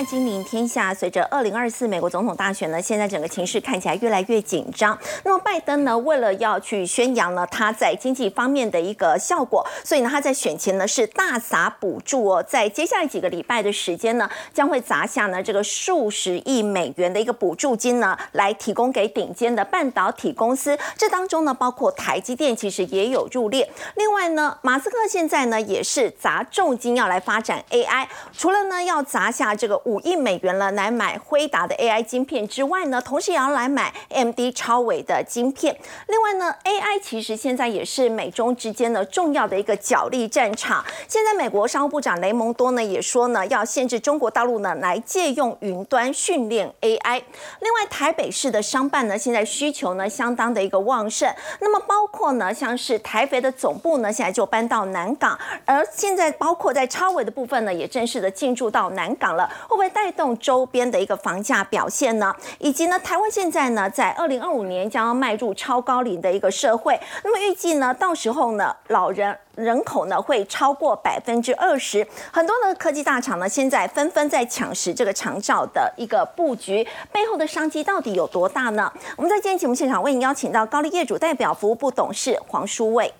大金临天下，随着二零二四美国总统大选呢，现在整个情势看起来越来越紧张。那么拜登呢，为了要去宣扬呢他在经济方面的一个效果，所以呢他在选前呢是大撒补助哦，在接下来几个礼拜的时间呢，将会砸下呢这个数十亿美元的一个补助金呢，来提供给顶尖的半导体公司。这当中呢，包括台积电其实也有入列。另外呢，马斯克现在呢也是砸重金要来发展 AI，除了呢要砸下这个五亿美元了来买辉达的 AI 晶片之外呢，同时也要来买 MD 超伟的晶片。另外呢，AI 其实现在也是美中之间的重要的一个角力战场。现在美国商务部长雷蒙多呢也说呢，要限制中国大陆呢来借用云端训练 AI。另外，台北市的商办呢现在需求呢相当的一个旺盛。那么包括呢像是台肥的总部呢现在就搬到南港，而现在包括在超伟的部分呢也正式的进驻到南港了。会带动周边的一个房价表现呢？以及呢，台湾现在呢，在二零二五年将要迈入超高龄的一个社会，那么预计呢，到时候呢，老人人口呢会超过百分之二十。很多的科技大厂呢，现在纷纷在抢食这个长照的一个布局，背后的商机到底有多大呢？我们在今天节目现场为您邀请到高丽业主代表服务部董事黄书卫，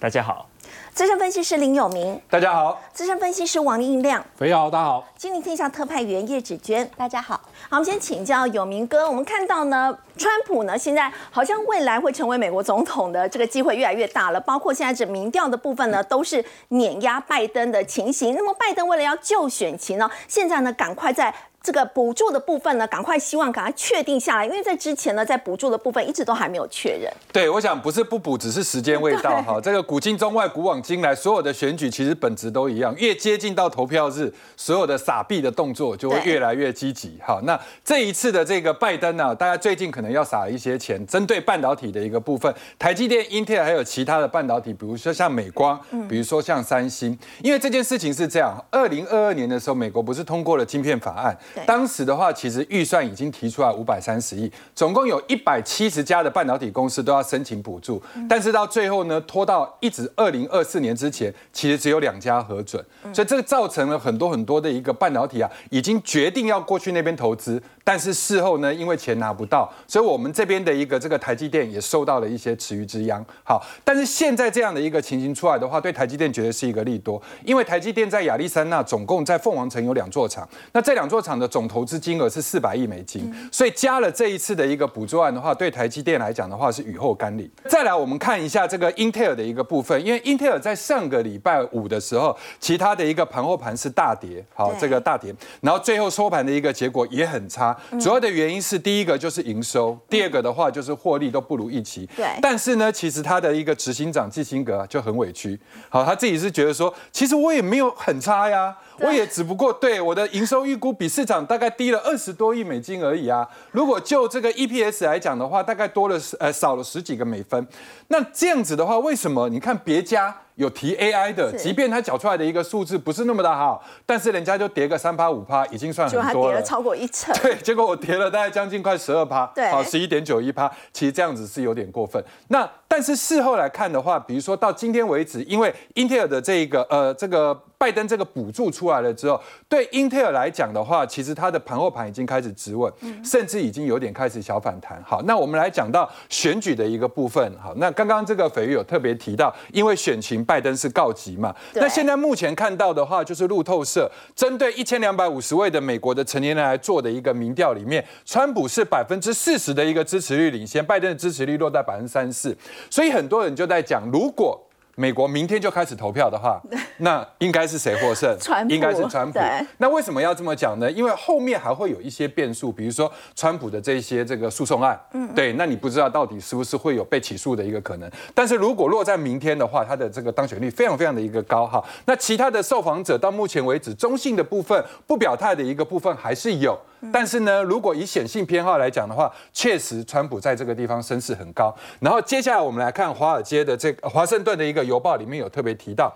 大家好。资深分析师林有明，大家好；资深分析师王应亮，肥好，大家好；金陵天下特派员叶芷娟，大家好。好，我们先请教有明哥。我们看到呢，川普呢现在好像未来会成为美国总统的这个机会越来越大了，包括现在这民调的部分呢，都是碾压拜登的情形。那么拜登为了要救选情呢，现在呢赶快在。这个补助的部分呢，赶快希望赶快确定下来，因为在之前呢，在补助的部分一直都还没有确认。对，我想不是不补，只是时间未到 哈。这个古今中外，古往今来，所有的选举其实本质都一样，越接近到投票日，所有的撒币的动作就会越来越积极。好，那这一次的这个拜登呢，大家最近可能要撒一些钱，针对半导体的一个部分，台积电、英特尔还有其他的半导体，比如说像美光，比如说像三星，因为这件事情是这样，二零二二年的时候，美国不是通过了晶片法案。当时的话，其实预算已经提出来五百三十亿，总共有一百七十家的半导体公司都要申请补助，但是到最后呢，拖到一直二零二四年之前，其实只有两家核准，所以这个造成了很多很多的一个半导体啊，已经决定要过去那边投资，但是事后呢，因为钱拿不到，所以我们这边的一个这个台积电也受到了一些池鱼之殃。好，但是现在这样的一个情形出来的话，对台积电绝对是一个利多，因为台积电在亚利桑那总共在凤凰城有两座厂，那这两座厂的总投资金额是四百亿美金，所以加了这一次的一个补助案的话，对台积电来讲的话是雨后甘霖。再来，我们看一下这个英特尔的一个部分，因为英特尔在上个礼拜五的时候，其他的一个盘后盘是大跌，好，这个大跌，然后最后收盘的一个结果也很差，主要的原因是第一个就是营收，第二个的话就是获利都不如预期。对，但是呢，其实他的一个执行长基辛格就很委屈，好，他自己是觉得说，其实我也没有很差呀。我也只不过对我的营收预估比市场大概低了二十多亿美金而已啊。如果就这个 EPS 来讲的话，大概多了呃少了十几个美分。那这样子的话，为什么你看别家？有提 AI 的，即便他缴出来的一个数字不是那么的好，但是人家就跌个三趴五趴，已经算很多了。跌了超过一成。对，结果我跌了大概将近快十二趴，对，好十一点九一趴，其实这样子是有点过分。那但是事后来看的话，比如说到今天为止，因为英特尔的这一个呃这个拜登这个补助出来了之后，对英特尔来讲的话，其实它的盘后盘已经开始止稳，甚至已经有点开始小反弹。好，那我们来讲到选举的一个部分。好，那刚刚这个斐玉有特别提到，因为选情。拜登是告急嘛？那现在目前看到的话，就是路透社针对一千两百五十位的美国的成年人来做的一个民调里面，川普是百分之四十的一个支持率领先，拜登的支持率落在百分之三四，所以很多人就在讲，如果。美国明天就开始投票的话，那应该是谁获胜？应该是川普。那为什么要这么讲呢？因为后面还会有一些变数，比如说川普的这些这个诉讼案。嗯，对，那你不知道到底是不是会有被起诉的一个可能。但是如果落在明天的话，他的这个当选率非常非常的一个高哈。那其他的受访者到目前为止，中性的部分不表态的一个部分还是有。但是呢，如果以显性偏好来讲的话，确实川普在这个地方声势很高。然后接下来我们来看华尔街的这个华盛顿的一个邮报里面有特别提到，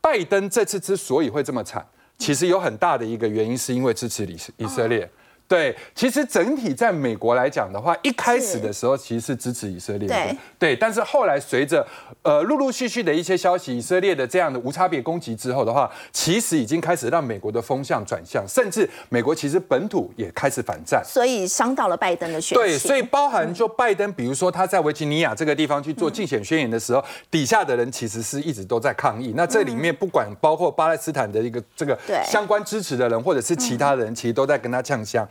拜登这次之所以会这么惨，其实有很大的一个原因是因为支持以以色列。对，其实整体在美国来讲的话，一开始的时候其实是支持以色列的，对，但是后来随着呃陆陆续续的一些消息，以色列的这样的无差别攻击之后的话，其实已经开始让美国的风向转向，甚至美国其实本土也开始反战，所以伤到了拜登的选对，所以包含就拜登，比如说他在维吉尼亚这个地方去做竞选宣言的时候，底下的人其实是一直都在抗议。那这里面不管包括巴勒斯坦的一个这个相关支持的人，或者是其他人，其实都在跟他呛香。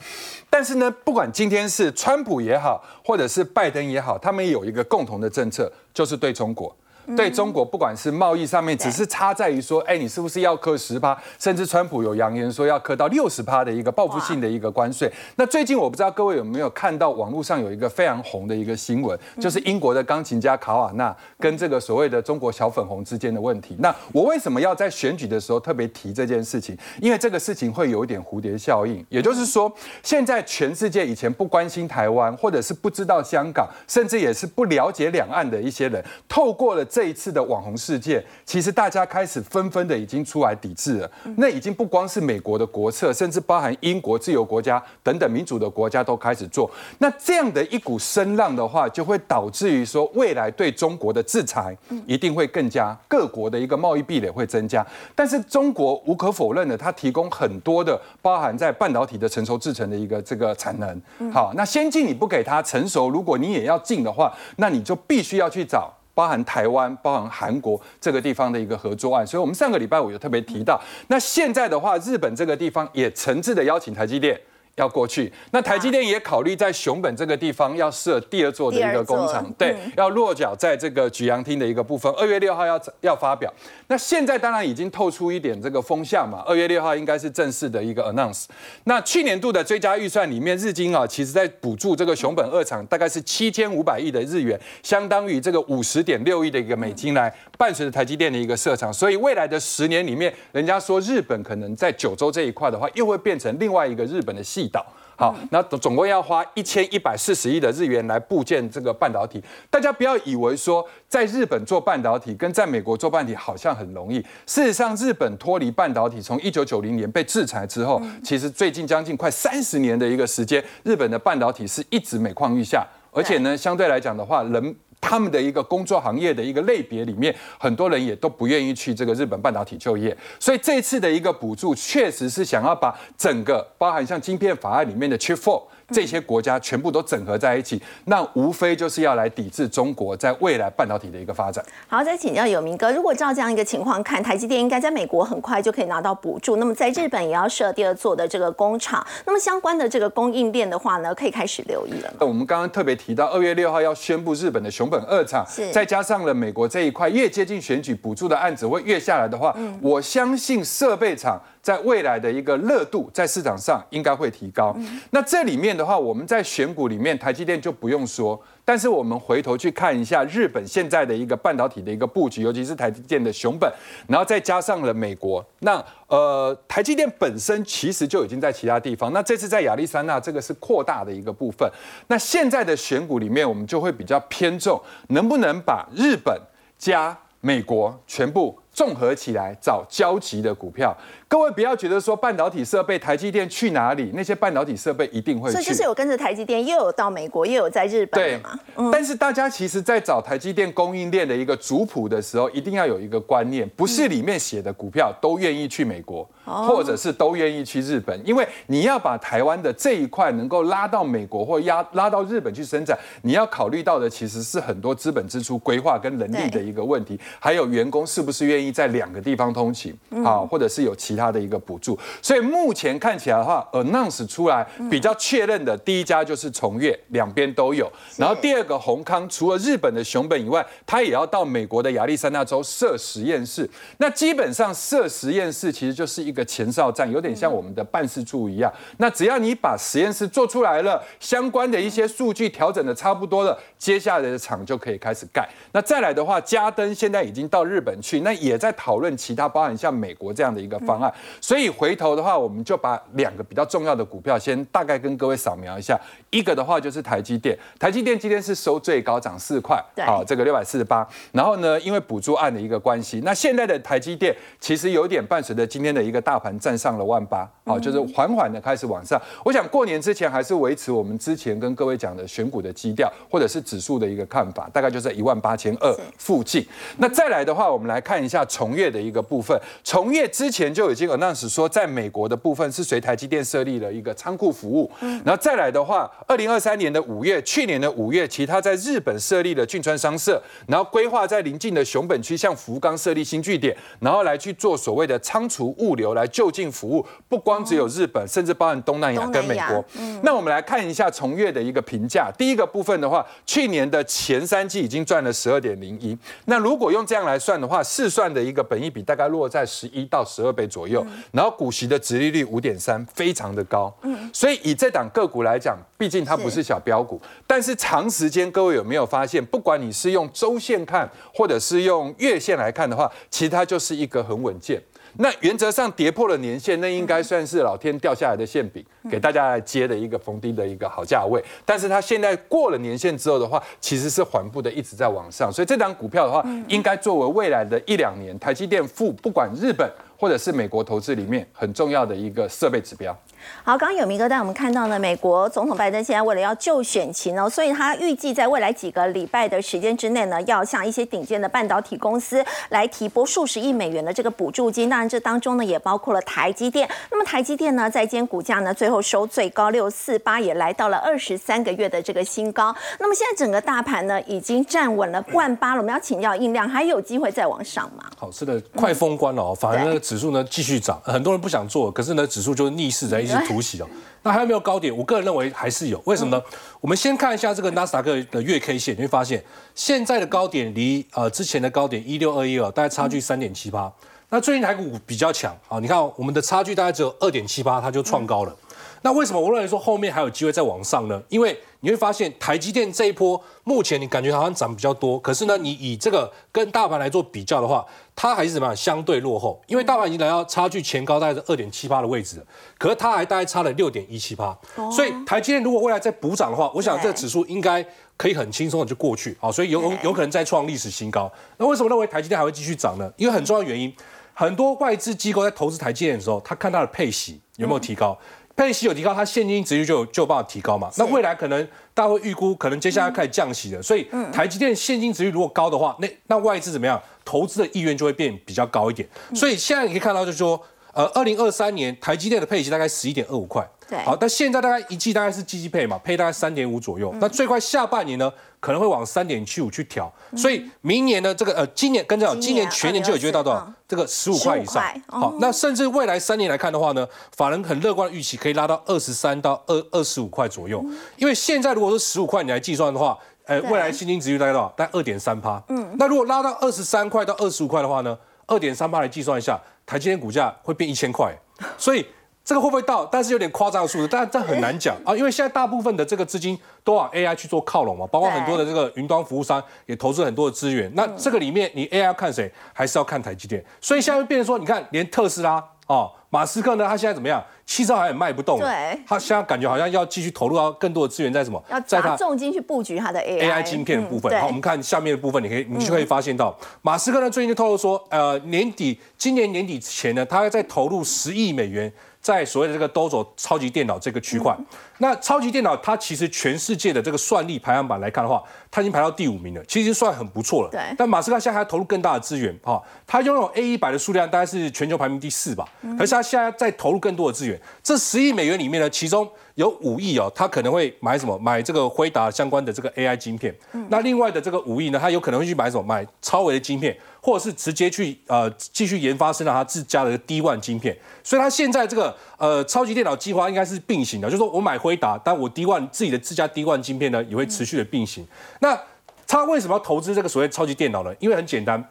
但是呢，不管今天是川普也好，或者是拜登也好，他们有一个共同的政策，就是对中国。对中国，不管是贸易上面，只是差在于说，哎，你是不是要克十趴？甚至川普有扬言说要克到六十趴的一个报复性的一个关税。那最近我不知道各位有没有看到网络上有一个非常红的一个新闻，就是英国的钢琴家卡瓦纳跟这个所谓的中国小粉红之间的问题。那我为什么要在选举的时候特别提这件事情？因为这个事情会有一点蝴蝶效应，也就是说，现在全世界以前不关心台湾，或者是不知道香港，甚至也是不了解两岸的一些人，透过了。这一次的网红事件，其实大家开始纷纷的已经出来抵制了。那已经不光是美国的国策，甚至包含英国自由国家等等民主的国家都开始做。那这样的一股声浪的话，就会导致于说，未来对中国的制裁一定会更加，各国的一个贸易壁垒会增加。但是中国无可否认的，它提供很多的包含在半导体的成熟制成的一个这个产能。好，那先进你不给它成熟，如果你也要进的话，那你就必须要去找。包含台湾、包含韩国这个地方的一个合作案，所以我们上个礼拜五有特别提到。那现在的话，日本这个地方也诚挚的邀请台积电。要过去，那台积电也考虑在熊本这个地方要设第二座的一个工厂，对，要落脚在这个举阳厅的一个部分。二月六号要要发表，那现在当然已经透出一点这个风向嘛。二月六号应该是正式的一个 announce。那去年度的追加预算里面，日经啊，其实在补助这个熊本二厂大概是七千五百亿的日元，相当于这个五十点六亿的一个美金来伴随着台积电的一个设厂。所以未来的十年里面，人家说日本可能在九州这一块的话，又会变成另外一个日本的系。岛好，那总共要花一千一百四十亿的日元来部建这个半导体。大家不要以为说在日本做半导体跟在美国做半导体好像很容易。事实上，日本脱离半导体从一九九零年被制裁之后，其实最近将近快三十年的一个时间，日本的半导体是一直每况愈下。而且呢，相对来讲的话，人。他们的一个工作行业的一个类别里面，很多人也都不愿意去这个日本半导体就业，所以这次的一个补助确实是想要把整个包含像晶片法案里面的 Chip Four。这些国家全部都整合在一起，那无非就是要来抵制中国在未来半导体的一个发展。好，再请教有明哥，如果照这样一个情况看，台积电应该在美国很快就可以拿到补助，那么在日本也要设第二座的这个工厂，那么相关的这个供应链的话呢，可以开始留意了。那我们刚刚特别提到，二月六号要宣布日本的熊本二厂，再加上了美国这一块，越接近选举补助的案子会越下来的话，我相信设备厂。在未来的一个热度，在市场上应该会提高。那这里面的话，我们在选股里面，台积电就不用说。但是我们回头去看一下日本现在的一个半导体的一个布局，尤其是台积电的熊本，然后再加上了美国。那呃，台积电本身其实就已经在其他地方。那这次在亚利桑那，这个是扩大的一个部分。那现在的选股里面，我们就会比较偏重，能不能把日本加美国全部。综合起来找交集的股票，各位不要觉得说半导体设备台积电去哪里，那些半导体设备一定会去。所以就是有跟着台积电，又有到美国，又有在日本对嘛。但是大家其实，在找台积电供应链的一个族谱的时候，一定要有一个观念，不是里面写的股票都愿意去美国，或者是都愿意去日本，因为你要把台湾的这一块能够拉到美国或压拉到日本去生产，你要考虑到的其实是很多资本支出规划跟人力的一个问题，还有员工是不是愿意。在两个地方通勤，啊，或者是有其他的一个补助，所以目前看起来的话，announce 出来比较确认的第一家就是崇越，两边都有。然后第二个宏康，除了日本的熊本以外，它也要到美国的亚利桑那州设实验室。那基本上设实验室其实就是一个前哨站，有点像我们的办事处一样。那只要你把实验室做出来了，相关的一些数据调整的差不多了，接下来的厂就可以开始盖。那再来的话，嘉登现在已经到日本去，那也。在讨论其他包含像美国这样的一个方案，所以回头的话，我们就把两个比较重要的股票先大概跟各位扫描一下。一个的话就是台积电，台积电今天是收最高涨四块，好，这个六百四十八。然后呢，因为补助案的一个关系，那现在的台积电其实有点伴随着今天的一个大盘站上了万八，好，就是缓缓的开始往上。我想过年之前还是维持我们之前跟各位讲的选股的基调，或者是指数的一个看法，大概就在一万八千二附近。那再来的话，我们来看一下从业的一个部分。从业之前就已经 announce 说，在美国的部分是随台积电设立了一个仓库服务。然后再来的话，二零二三年的五月，去年的五月，其他在日本设立了俊川商社，然后规划在邻近的熊本区向福冈设立新据点，然后来去做所谓的仓储物流来就近服务。不光只有日本，甚至包含东南亚跟美国。那我们来看一下从月的一个评价。第一个部分的话，去年的前三季已经赚了十二点零一。那如果用这样来算的话，试算的一个本益比大概落在十一到十二倍左右，然后股息的殖利率五点三，非常的高。嗯，所以以这档个股来讲，毕竟它不是小标股，但是长时间各位有没有发现，不管你是用周线看，或者是用月线来看的话，其实它就是一个很稳健。那原则上跌破了年线，那应该算是老天掉下来的馅饼，给大家来接的一个逢低的一个好价位。但是它现在过了年限之后的话，其实是缓步的一直在往上，所以这张股票的话，应该作为未来的一两年台积电付不管日本或者是美国投资里面很重要的一个设备指标。好，刚刚有明哥带我们看到呢，美国总统拜登现在为了要就选情呢，所以他预计在未来几个礼拜的时间之内呢，要向一些顶尖的半导体公司来提拨数十亿美元的这个补助金。当然，这当中呢也包括了台积电。那么台积电呢，在今天股价呢最后收最高六四八，也来到了二十三个月的这个新高。那么现在整个大盘呢已经站稳了万八了，我们要请教印量，还有机会再往上吗？好，是的，快封关了哦，反而那个指数呢继续涨，很多人不想做，可是呢指数就是逆势在一直突袭哦。那还有没有高点？我个人认为还是有。为什么呢？我们先看一下这个纳斯达克的月 K 线，你会发现现在的高点离呃之前的高点一六二一二大概差距三点七八。那最近台股比较强啊，你看我们的差距大概只有二点七八，它就创高了。那为什么我认为说后面还有机会再往上呢？因为你会发现台积电这一波目前你感觉好像涨比较多，可是呢，你以这个跟大盘来做比较的话，它还是怎么样相对落后？因为大盘已经来到差距前高大概是二点七八的位置了，可是它还大概差了六点一七八，所以台积电如果未来再补涨的话，我想这个指数应该可以很轻松的就过去，啊，所以有有可能再创历史新高。那为什么认为台积电还会继续涨呢？因为很重要的原因，很多外资机构在投资台积电的时候，他看它的配息有没有提高。配息有提高，它现金值率就有就有办法提高嘛？那未来可能大家会预估，可能接下来开始降息了，所以台积电现金值率如果高的话，那那外资怎么样？投资的意愿就会变比较高一点。所以现在你可以看到，就是说，呃，二零二三年台积电的配息大概十一点二五块。对。好，但现在大概一季大概是季季配嘛，配大概三点五左右。那最快下半年呢？可能会往三点七五去调，所以明年呢，这个呃，今年跟着，今年全年就有机会到多少？这个十五块以上。好，那甚至未来三年来看的话呢，法人很乐观的预期可以拉到二十三到二二十五块左右。因为现在如果说十五块你来计算的话，呃，未来现金值率大概多少？大概二点三趴。嗯。那如果拉到二十三块到二十五块的话呢，二点三趴来计算一下，台积电股价会变一千块。所以。这个会不会到？但是有点夸张的数字，但这很难讲 啊，因为现在大部分的这个资金都往 AI 去做靠拢嘛，包括很多的这个云端服务商也投资很多的资源。那这个里面你 AI 要看谁？还是要看台积电？所以现在变成说，你看连特斯拉哦，马斯克呢，他现在怎么样？汽车还卖不动，对，他现在感觉好像要继续投入到更多的资源在什么？要砸重金去布局他的 AI 晶片的部分。好，我们看下面的部分，你可以你就可以发现到，马斯克呢最近就透露说，呃，年底今年年底前呢，他要再投入十亿美元。在所谓的这个 Dojo 超级电脑这个区块，那超级电脑它其实全世界的这个算力排行榜来看的话，它已经排到第五名了，其实算很不错了。对。但马斯克现在还要投入更大的资源，哈，他拥有 A 一百的数量大概是全球排名第四吧，可是他现在在投入更多的资源，这十亿美元里面呢，其中。有五亿哦，他可能会买什么？买这个辉达相关的这个 AI 晶片。那另外的这个五亿呢，他有可能会去买什么？买超维的晶片，或者是直接去呃继续研发生产他自家的 D One 晶片。所以他现在这个呃超级电脑计划应该是并行的，就是说我买辉达，但我 D One 自己的自家 D One 晶片呢也会持续的并行。那他为什么要投资这个所谓超级电脑呢？因为很简单，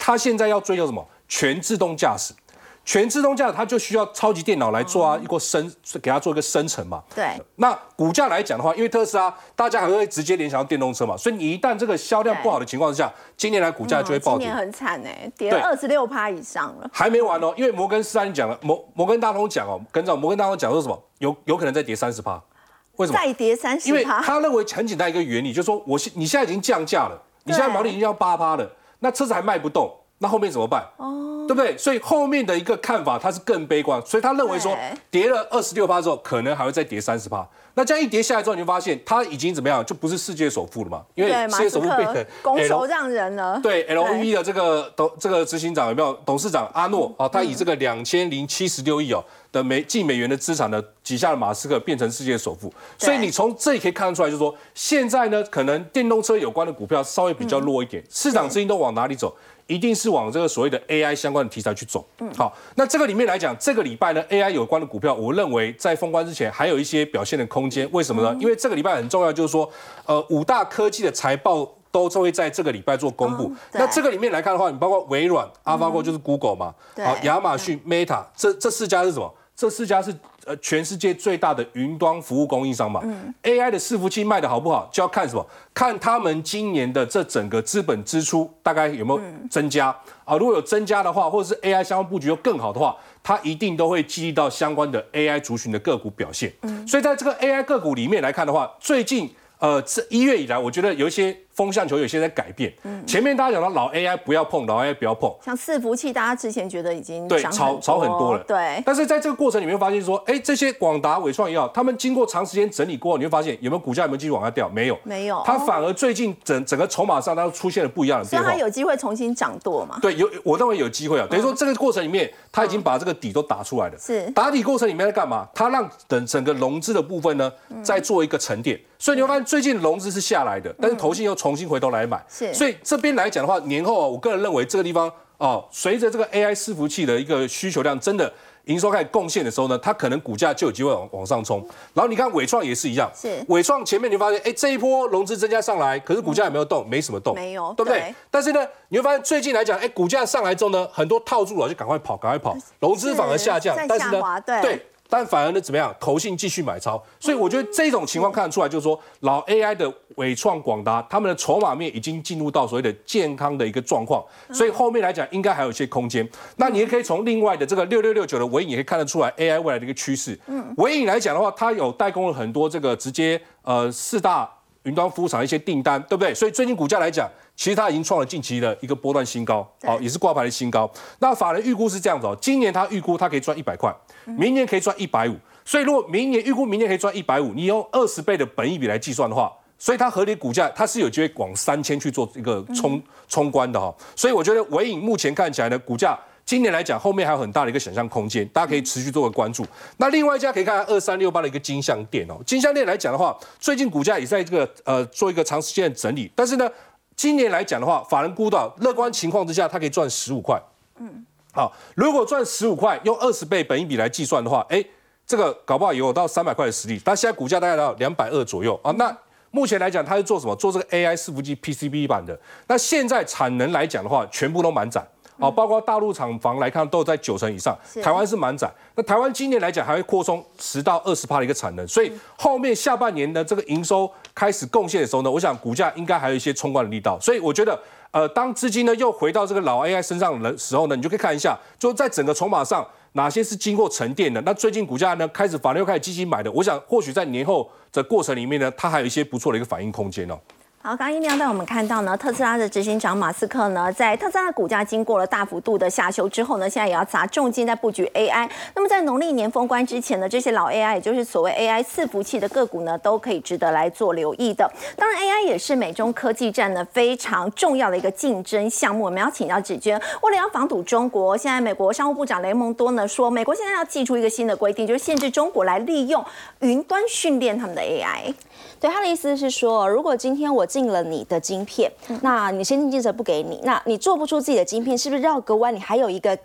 他现在要追求什么？全自动驾驶。全自动驾驶它就需要超级电脑来做啊，一个生给它做一个生成嘛。对。那股价来讲的话，因为特斯拉大家还会直接联想到电动车嘛，所以你一旦这个销量不好的情况之下，今年来股价就会暴跌。今年很惨哎，跌了二十六趴以上了。还没完哦，因为摩根斯坦讲了，摩摩根大通讲哦，跟着摩根大通讲说什么？有有可能再跌三十趴。为什么？再跌三十趴？因为他认为很简单一个原理，就是说我现你现在已经降价了，你现在毛利已经要八趴了，那车子还卖不动。那后面怎么办？哦，对不对？所以后面的一个看法，他是更悲观，所以他认为说，跌了二十六趴之后，可能还会再跌三十趴。那这样一跌下来之后，你就发现他已经怎么样，就不是世界首富了嘛？因为世界首富变成拱手让人了。对，L V 的这个董这个执行长有没有董事长阿诺啊？他以这个两千零七十六亿哦的美净美元的资产呢，挤下了马斯克，变成世界首富。所以你从这里可以看得出来，就是说现在呢，可能电动车有关的股票稍微比较弱一点，市场资金都往哪里走？一定是往这个所谓的 AI 相关的题材去走。嗯，好，那这个里面来讲，这个礼拜呢，AI 有关的股票，我认为在封关之前还有一些表现的空间。为什么呢？因为这个礼拜很重要，就是说，呃，五大科技的财报都会在这个礼拜做公布。那这个里面来看的话，你包括微软、阿巴哥就是 Google 嘛，好，亚马逊、Meta 这这四家是什么？这四家是。呃，全世界最大的云端服务供应商嘛，AI 的伺服器卖的好不好，就要看什么？看他们今年的这整个资本支出大概有没有增加啊？如果有增加的话，或者是 AI 相关布局又更好的话，它一定都会激励到相关的 AI 族群的个股表现。所以在这个 AI 个股里面来看的话，最近呃这一月以来，我觉得有一些。风向球有些在改变。嗯，前面大家讲到老 AI 不要碰，老 AI 不要碰。像伺服器，大家之前觉得已经对炒炒很多了。对。但是在这个过程里面发现说，哎，这些广达、伟创也好，他们经过长时间整理过后，你会发现有没有股价有没有继续往下掉？没有，没有。它反而最近整整个筹码上，它出现了不一样的变化。所以它有机会重新涨多嘛？对，有，我认为有机会啊。等于说这个过程里面，它已经把这个底都打出来了。是。打底过程里面在干嘛？它让等整个融资的部分呢，再做一个沉淀。所以你会发现最近融资是下来的，但是投信又重新回头来买。是，所以这边来讲的话，年后啊，我个人认为这个地方哦，随着这个 AI 伺服器的一个需求量真的营收开始贡献的时候呢，它可能股价就有机会往往上冲。然后你看伟创也是一样，是伟创前面你发现，哎，这一波融资增加上来，可是股价有没有动？没什么动，没有，对不对？但是呢，你会发现最近来讲，哎，股价上来之后呢，很多套住了就赶快跑，赶快跑，融资反而下降，但是呢，对。但反而呢，怎么样？投信继续买超，所以我觉得这种情况看得出来，就是说老 AI 的伟创、广达，他们的筹码面已经进入到所谓的健康的一个状况，所以后面来讲应该还有一些空间。那你也可以从另外的这个六六六九的尾影也可以看得出来 AI 未来的一个趋势。嗯，尾影来讲的话，它有代工了很多这个直接呃四大云端服务厂一些订单，对不对？所以最近股价来讲。其实它已经创了近期的一个波段新高，好，也是挂牌的新高。那法人预估是这样子哦，今年它预估它可以赚一百块，明年可以赚一百五。所以如果明年预估明年可以赚一百五，你用二十倍的本益比来计算的话，所以它合理股价它是有机会往三千去做一个冲冲关的哈。所以我觉得伟影目前看起来呢，股价今年来讲后面还有很大的一个想象空间，大家可以持续做个关注。那另外一家可以看看二三六八的一个金相店哦，金相店来讲的话，最近股价也在这个呃做一个长时间的整理，但是呢。今年来讲的话，法人估到乐观情况之下，它可以赚十五块。嗯，好，如果赚十五块，用二十倍本益比来计算的话，哎，这个搞不好有到三百块的实力。但现在股价大概到两百二左右啊。那目前来讲，它是做什么？做这个 AI 伺服器 PCB 版的。那现在产能来讲的话，全部都满载。好，包括大陆厂房来看，都在九成以上。台湾是满载。那台湾今年来讲，还会扩充十到二十帕的一个产能。所以后面下半年的这个营收开始贡献的时候呢，我想股价应该还有一些冲关的力道。所以我觉得，呃，当资金呢又回到这个老 AI 身上的时候呢，你就可以看一下，就在整个筹码上哪些是经过沉淀的。那最近股价呢开始法律又开始积极买的，我想或许在年后的过程里面呢，它还有一些不错的一个反应空间哦。好，刚刚一亮带我们看到呢，特斯拉的执行长马斯克呢，在特斯拉股价经过了大幅度的下修之后呢，现在也要砸重金在布局 AI。那么在农历年封关之前呢，这些老 AI，也就是所谓 AI 伺服器的个股呢，都可以值得来做留意的。当然，AI 也是美中科技战呢非常重要的一个竞争项目。我们要请教芷娟，为了要防堵中国，现在美国商务部长雷蒙多呢说，美国现在要寄出一个新的规定，就是限制中国来利用云端训练他们的 AI。对他的意思是说，如果今天我进了你的晶片，那你先进建设不给你，那你做不出自己的晶片，是不是绕个弯？你还有一个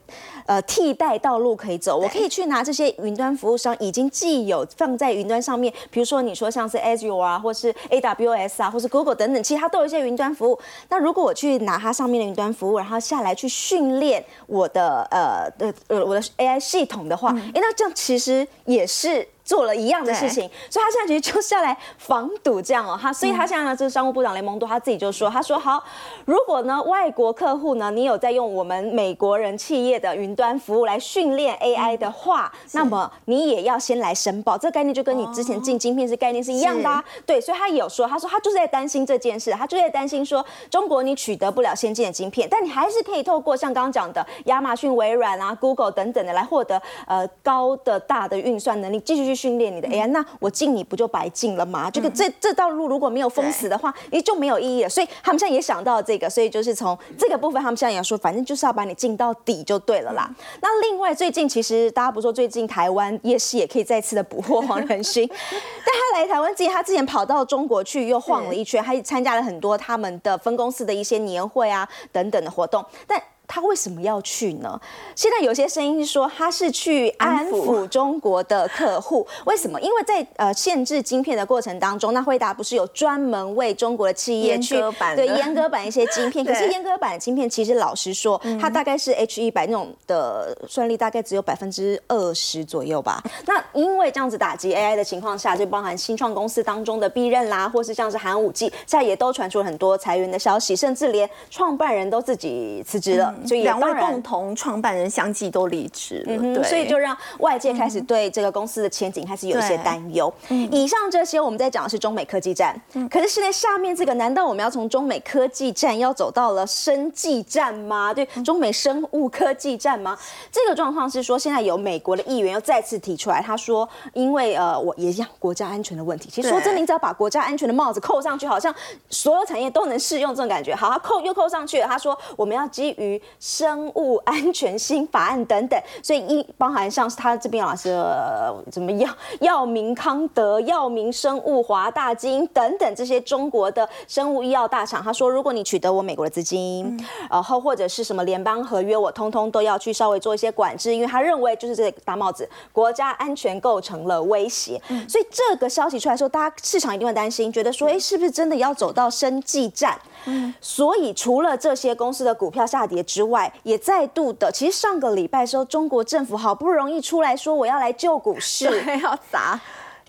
呃替代道路可以走？我可以去拿这些云端服务商已经既有放在云端上面，比如说你说像是 Azure 啊，或是 AWS 啊，或是 Google 等等，其实它都有一些云端服务。那如果我去拿它上面的云端服务，然后下来去训练我的呃的呃我的 AI 系统的话，哎，那这样其实也是。做了一样的事情，所以他现在其实就是要来防堵这样哦，他所以他现在呢，这个商务部长雷蒙多他自己就说，他说好，如果呢外国客户呢，你有在用我们美国人企业的云端服务来训练 AI 的话，那么你也要先来申报，这个概念就跟你之前进晶片是概念是一样的啊，对，所以他也有说，他说他就是在担心这件事，他就在担心说中国你取得不了先进的晶片，但你还是可以透过像刚刚讲的亚马逊、微软啊、Google 等等的来获得呃高的大的运算能力，继续去训练你的 AI，那我进你不就白进了吗？这个这这道路如果没有封死的话，也就没有意义了。所以他们现在也想到这个，所以就是从这个部分，他们现在也说，反正就是要把你进到底就对了啦。那另外最近其实大家不说最近台湾夜市也可以再次的捕获黄仁勋，但他来台湾之前，他之前跑到中国去又晃了一圈，还参加了很多他们的分公司的一些年会啊等等的活动，但。他为什么要去呢？现在有些声音是说他是去安抚中国的客户。为什么？因为在呃限制晶片的过程当中，那惠达不是有专门为中国的企业去对阉割版一些晶片？可是阉割版的晶片其实老实说，它大概是 H 一百那种的算力大概只有百分之二十左右吧。那因为这样子打击 AI 的情况下，就包含新创公司当中的避任啦，或是像是寒武纪，现在也都传出了很多裁员的消息，甚至连创办人都自己辞职了。所以两位共同创办人相继都离职了，所以就让外界开始对这个公司的前景开始有一些担忧。以上这些我们在讲的是中美科技战，可是现在下面这个，难道我们要从中美科技战要走到了生技战吗？对，中美生物科技战吗？这个状况是说，现在有美国的议员又再次提出来，他说，因为呃，我也讲国家安全的问题。其实说真的，你只要把国家安全的帽子扣上去，好像所有产业都能适用这种感觉。好，他扣又扣上去了。他说，我们要基于生生物安全新法案等等，所以一包含像是他这边啊是怎么样，药明康德、药明生物、华大基因等等这些中国的生物医药大厂，他说如果你取得我美国的资金，然后或者是什么联邦合约，我通通都要去稍微做一些管制，因为他认为就是这个大帽子，国家安全构成了威胁。所以这个消息出来说，大家市场一定会担心，觉得说，哎，是不是真的要走到生计战？所以除了这些公司的股票下跌之外，也再度的，其实上个礼拜时候，中国政府好不容易出来说我要来救股市，要砸。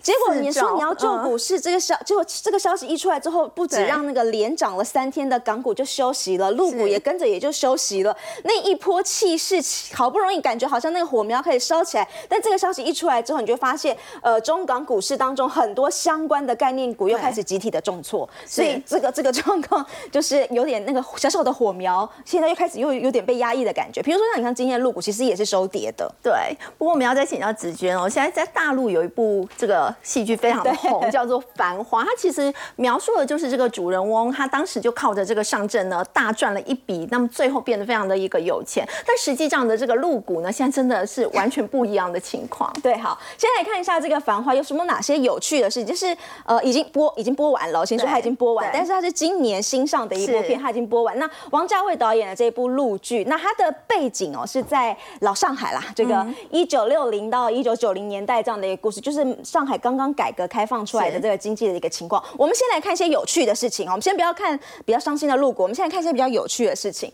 结果你说你要救股市，这个消结果这个消息一出来之后，不止让那个连涨了三天的港股就休息了，陆股也跟着也就休息了。那一波气势好不容易感觉好像那个火苗可以烧起来，但这个消息一出来之后，你就发现，呃，中港股市当中很多相关的概念股又开始集体的重挫，所以这个这个状况就是有点那个小小的火苗，现在又开始又有点被压抑的感觉。比如说像你看今天的陆股其实也是收跌的，对。不过我们要再请教子娟哦，现在在大陆有一部这个。戏剧非常的红，叫做《繁花》。它其实描述的就是这个主人翁，他当时就靠着这个上阵呢，大赚了一笔，那么最后变得非常的一个有钱。但实际上的这个入股呢，现在真的是完全不一样的情况。对，好，先来看一下这个《繁花》有什么哪些有趣的事情，就是呃，已经播已经播完了，先说它已经播完，但是它是今年新上的一部片，它已经播完。那王家卫导演的这一部陆剧，那它的背景哦是在老上海啦，这个一九六零到一九九零年代这样的一个故事，就是上海刚刚。改革开放出来的这个经济的一个情况，我们先来看一些有趣的事情啊。我们先不要看比较伤心的路过，我们现在看一些比较有趣的事情。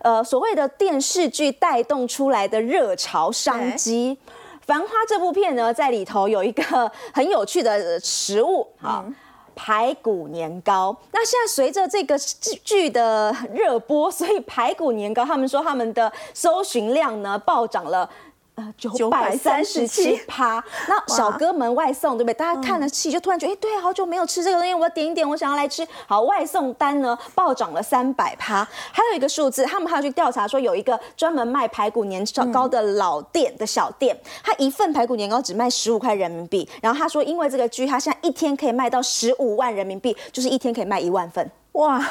呃，所谓的电视剧带动出来的热潮商机，《繁花》这部片呢，在里头有一个很有趣的食物，好，排骨年糕。那现在随着这个剧的热播，所以排骨年糕，他们说他们的搜寻量呢暴涨了。九百三十七趴，那小哥们外送对不对？大家看了气就突然觉得，哎，对，好久没有吃这个东西，我要点一点，我想要来吃。好，外送单呢暴涨了三百趴。还有一个数字，他们还要去调查说，有一个专门卖排骨年糕的老店的小店，他一份排骨年糕只卖十五块人民币。然后他说，因为这个剧，他现在一天可以卖到十五万人民币，就是一天可以卖一万份。哇！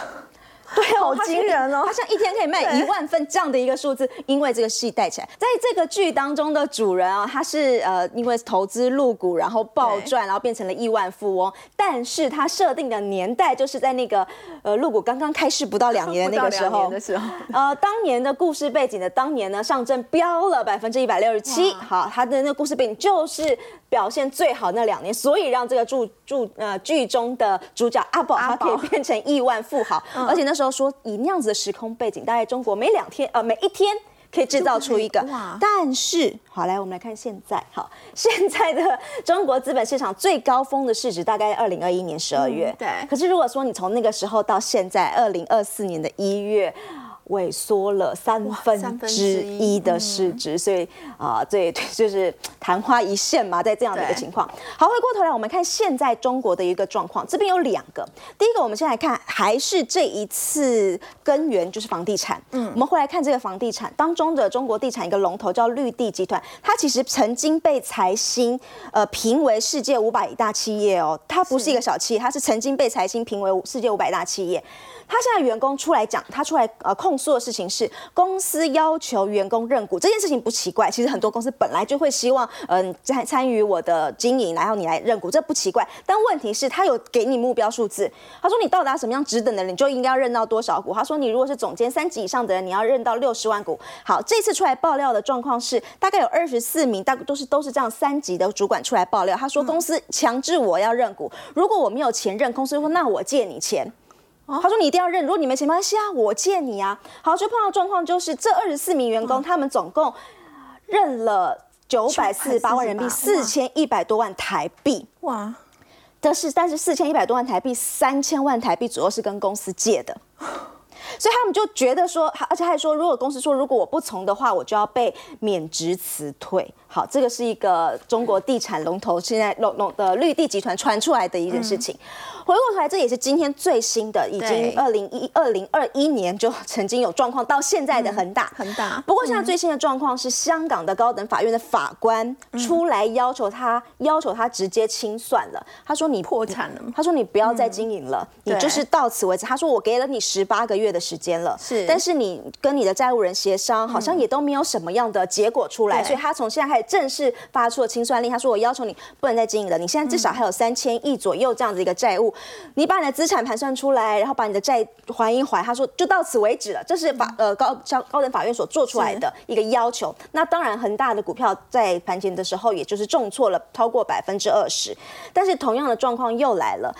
对，好惊人哦！他像一天可以卖一万份这样的一个数字，因为这个戏带起来，在这个剧当中的主人啊，他是呃，因为投资入股，然后暴赚，然后变成了亿万富翁。但是他设定的年代就是在那个呃入股刚刚开市不到两年的那个时候的时候，呃，当年的故事背景的当年呢，上证飙了百分之一百六十七。好，他的那个故事背景就是表现最好那两年，所以让这个主主呃剧中的主角阿宝他可以变成亿万富豪，而且那。时候说以那样子的时空背景，大概中国每两天呃每一天可以制造出一个哇。但是，好，来我们来看现在，好，现在的中国资本市场最高峰的市值大概二零二一年十二月，对可是如果说你从那个时候到现在二零二四年的一月。萎缩了三分之之一一的市值，所以啊，对对，就是昙花一现嘛，在这样的一个情况。好，回过头来，我们看现在中国的一个状况，这边有两个。第一个，我们先来看，还是这一次根源就是房地产。嗯，我们会来看这个房地产当中的中国地产一个龙头叫绿地集团，它其实曾经被财新呃评为世界五百大企业哦，它不是一个小企业，它是曾经被财新评为世界五百大企业。他现在员工出来讲，他出来呃控诉的事情是公司要求员工认股这件事情不奇怪，其实很多公司本来就会希望嗯参参与我的经营，然后你来认股，这不奇怪。但问题是，他有给你目标数字，他说你到达什么样职等的人，你就应该要认到多少股。他说你如果是总监三级以上的人，你要认到六十万股。好，这次出来爆料的状况是，大概有二十四名，大都是都是这样三级的主管出来爆料，他说公司强制我要认股，如果我没有钱认，公司说那我借你钱。他说：“你一定要认，如果你没钱，没关系啊，我借你啊。”好，就碰到状况就是这二十四名员工，他们总共认了九百四十八万人民币，四千一百多万台币。哇，但是，但是四千一百多万台币，三千万台币左右是跟公司借的。所以他们就觉得说，而且还说，如果公司说如果我不从的话，我就要被免职辞退。好，这个是一个中国地产龙头现在龙龙的绿地集团传出来的一件事情。回过头来，这也是今天最新的，已经对二零一二零二一年就 曾经有状况，到现在的恒大。恒大不过现在最新的状况是，香港的高等法院的法官出来要求他，要求他直接清算了。他说你破产了吗他说你不要再经营了，你就是到此为止。他说我给了你十八个月的时间了，是但是你跟你的债务人协商，好像也都没有什么样的结果出来，对所以他从现在开始正式发出了清算令。他说我要求你不能再经营了，你现在至少还有三千亿左右这样子一个债务，你把你的资产盘算出来，然后把你的债还一还。他说就到此为止了，这是法呃高高高等法院所做出来的一个要求。那当然，恒大的股票在盘前的时候，也就是重挫了超过百分之二十，但是同样的状况又来了。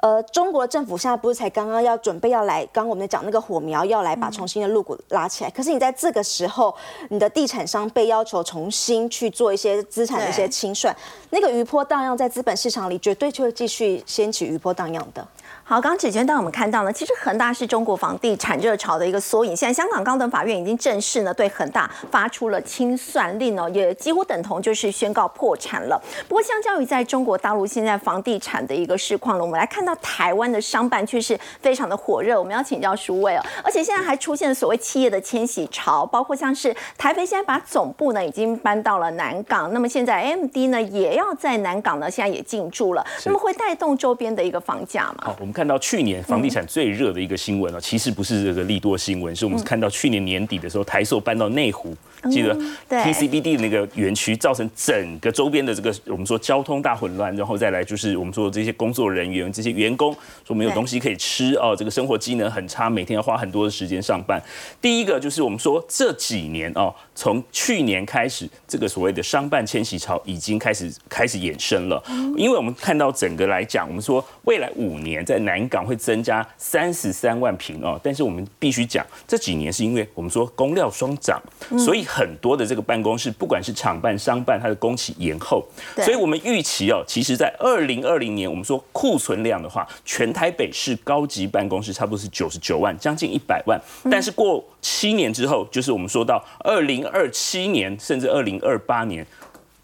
呃，中国政府现在不是才刚刚要准备要来，刚刚我们讲那个火苗要来把重新的入股拉起来，可是你在这个时候，你的地产商被要求重新去做一些资产的一些清算，那个余波荡漾在资本市场里，绝对就会继续掀起余波荡漾的。好，刚刚芷娟带我们看到呢，其实恒大是中国房地产热潮的一个缩影。现在香港高等法院已经正式呢对恒大发出了清算令哦，也几乎等同就是宣告破产了。不过，相较于在中国大陆现在房地产的一个市况呢，我们来看到台湾的商办却是非常的火热。我们要请教舒卫哦，而且现在还出现所谓企业的迁徙潮，包括像是台北现在把总部呢已经搬到了南港，那么现在 AMD 呢也要在南港呢现在也进驻了，那么会带动周边的一个房价吗？好，我们看到去年房地产最热的一个新闻啊，其实不是这个利多新闻，是我们看到去年年底的时候，台塑搬到内湖，记得对。PCBD 的那个园区，造成整个周边的这个我们说交通大混乱，然后再来就是我们说这些工作人员、这些员工说没有东西可以吃哦，这个生活机能很差，每天要花很多的时间上班。第一个就是我们说这几年哦，从去年开始，这个所谓的商办迁徙潮已经开始开始衍生了，因为我们看到整个来讲，我们说未来五年在南港会增加三十三万平哦，但是我们必须讲这几年是因为我们说工料双涨，所以很多的这个办公室，不管是厂办、商办，它的工期延后，对。所以我们预期哦，其实在二零二零年，我们说库存量的话，全台北市高级办公室差不多是九十九万，将近一百万，但是过七年之后，就是我们说到二零二七年甚至二零二八年，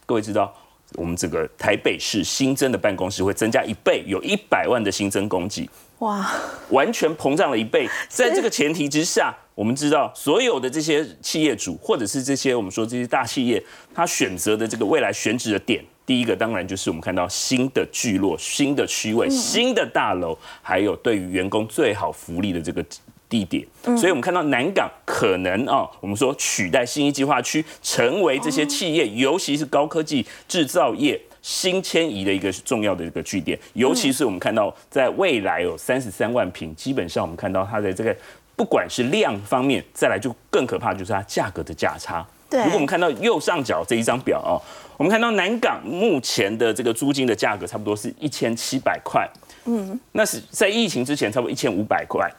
各位知道。我们这个台北市新增的办公室会增加一倍，有一百万的新增供给。哇，完全膨胀了一倍。在这个前提之下，我们知道所有的这些企业主，或者是这些我们说这些大企业，他选择的这个未来选址的点，第一个当然就是我们看到新的聚落、新的区位、新的大楼，还有对于员工最好福利的这个。地点，所以我们看到南港可能啊，我们说取代新一计划区，成为这些企业，尤其是高科技制造业新迁移的一个重要的一个据点。尤其是我们看到在未来有三十三万平，基本上我们看到它的这个不管是量方面，再来就更可怕就是它价格的价差。对如果我们看到右上角这一张表哦，我们看到南港目前的这个租金的价格差不多是一千七百块。嗯，那是在疫情之前差不多一千五百块。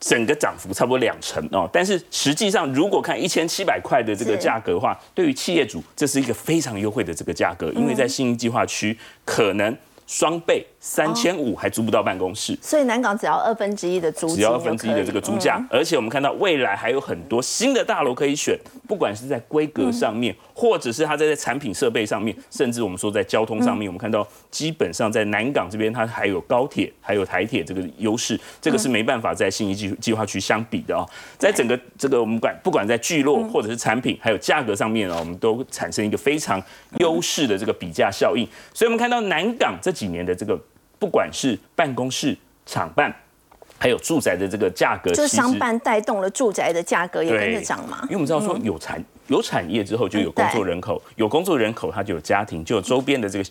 整个涨幅差不多两成哦，但是实际上如果看一千七百块的这个价格的话，对于企业主这是一个非常优惠的这个价格，因为在新计划区可能双倍。三千五还租不到办公室，所以南港只要二分之一的租金，只要二分之一的这个租价，而且我们看到未来还有很多新的大楼可以选，不管是在规格上面，或者是它在产品设备上面，甚至我们说在交通上面，我们看到基本上在南港这边它还有高铁，还有台铁这个优势，这个是没办法在新一计计划区相比的啊。在整个这个我们管不管在聚落或者是产品，还有价格上面啊，我们都产生一个非常优势的这个比价效应。所以我们看到南港这几年的这个。不管是办公室、厂办，还有住宅的这个价格，就是商办带动了住宅的价格也跟着涨嘛。因为我们知道说有产有产业之后就有工作人口，有工作人口它就有家庭，就有周边的这个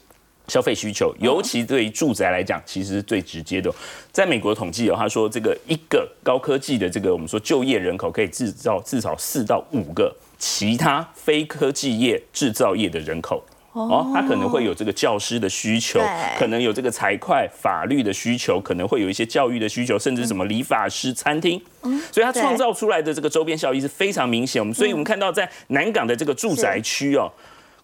消费需求。尤其对于住宅来讲，其实是最直接的。在美国统计有，他说这个一个高科技的这个我们说就业人口可以制造至少四到五个其他非科技业制造业的人口。哦，他可能会有这个教师的需求，可能有这个财会、法律的需求，可能会有一些教育的需求，甚至什么理发师、餐厅，所以它创造出来的这个周边效益是非常明显。我们，所以我们看到在南港的这个住宅区哦。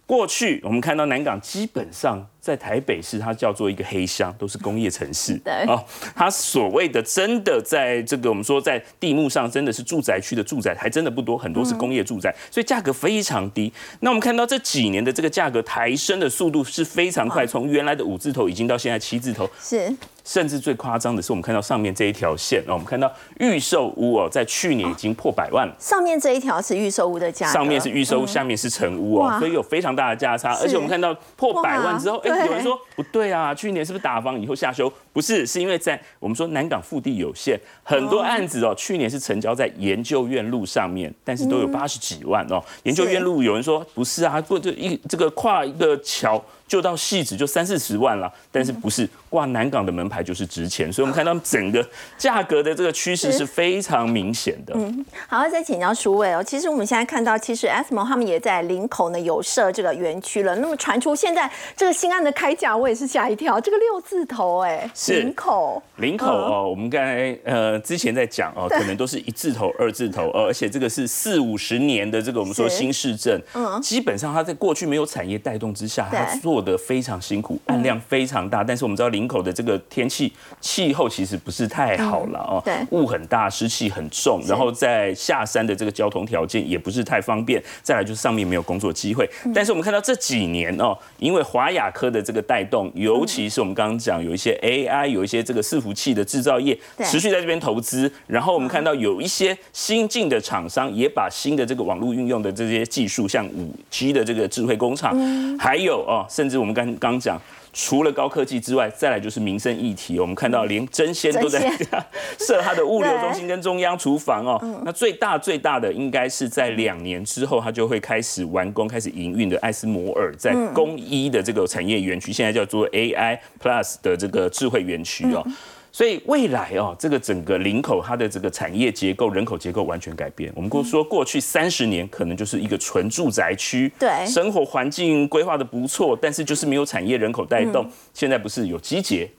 过去我们看到南港基本上在台北市，它叫做一个黑箱，都是工业城市。对哦，它所谓的真的在这个我们说在地目上真的是住宅区的住宅，还真的不多，很多是工业住宅，所以价格非常低。那我们看到这几年的这个价格抬升的速度是非常快，从原来的五字头已经到现在七字头。是。甚至最夸张的是，我们看到上面这一条线哦，我们看到预售屋哦，在去年已经破百万了。上面这一条是预售屋的价，上面是预售，下面是成屋哦，所以有非常大的价差。而且我们看到破百万之后，哎，有人说不对啊，去年是不是打房以后下修？不是，是因为在我们说南港腹地有限，很多案子哦，去年是成交在研究院路上面，但是都有八十几万哦。研究院路有人说不是啊，过这一这个跨一个桥。就到戏子就三四十万了，但是不是挂南港的门牌就是值钱，所以我们看到整个价格的这个趋势是非常明显的。嗯，好，再请教舒伟哦。其实我们现在看到，其实 s m o 他们也在林口呢有设这个园区了。那么传出现在这个新案的开价，我也是吓一跳，这个六字头哎，林口。林口哦，我们刚才呃之前在讲哦，可能都是一字头、二字头，而且这个是四五十年的这个我们说新市镇，嗯，基本上它在过去没有产业带动之下，它做。的非常辛苦，案量非常大，但是我们知道林口的这个天气气候其实不是太好了哦，对，雾很大，湿气很重，然后在下山的这个交通条件也不是太方便，再来就是上面没有工作机会。但是我们看到这几年哦，因为华雅科的这个带动，尤其是我们刚刚讲有一些 AI，有一些这个伺服器的制造业持续在这边投资，然后我们看到有一些新进的厂商也把新的这个网络运用的这些技术，像五 G 的这个智慧工厂，还有哦，甚至我们刚刚讲，除了高科技之外，再来就是民生议题。我们看到连真仙都在 设它的物流中心跟中央厨房哦。那最大最大的应该是在两年之后，它就会开始完工、开始营运的艾斯摩尔在工一的这个产业园区，现在叫做 AI Plus 的这个智慧园区哦。所以未来哦，这个整个林口它的这个产业结构、人口结构完全改变。我们过说过去三十年可能就是一个纯住宅区，对，生活环境规划的不错，但是就是没有产业人口带动。现在不是有集结，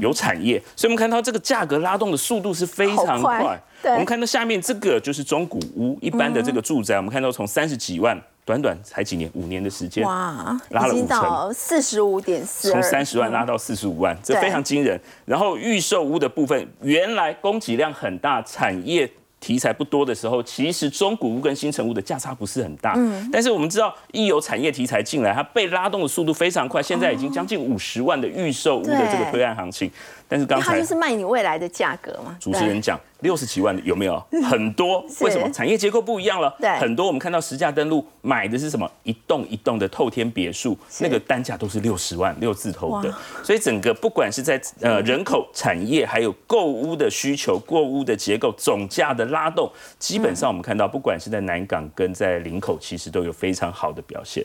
有产业，所以我们看到这个价格拉动的速度是非常快。我们看到下面这个就是中古屋一般的这个住宅，我们看到从三十几万。短短才几年，五年的时间，哇，拉了五成，四十五点四，从三十万拉到四十五万，这非常惊人。然后预售屋的部分，原来供给量很大，产业。题材不多的时候，其实中古屋跟新城屋的价差不是很大。嗯，但是我们知道，一有产业题材进来，它被拉动的速度非常快。现在已经将近五十万的预售屋的这个推案行情，但是刚才就是卖你未来的价格嘛。主持人讲六十几万的有没有？很多，为什么？产业结构不一样了。对，很多我们看到实价登录买的是什么？一栋一栋的透天别墅，那个单价都是六十万六字头的。所以整个不管是在呃人口、产业，还有购屋的需求、购屋的结构、总价的。拉动，基本上我们看到，不管是在南港跟在林口，其实都有非常好的表现。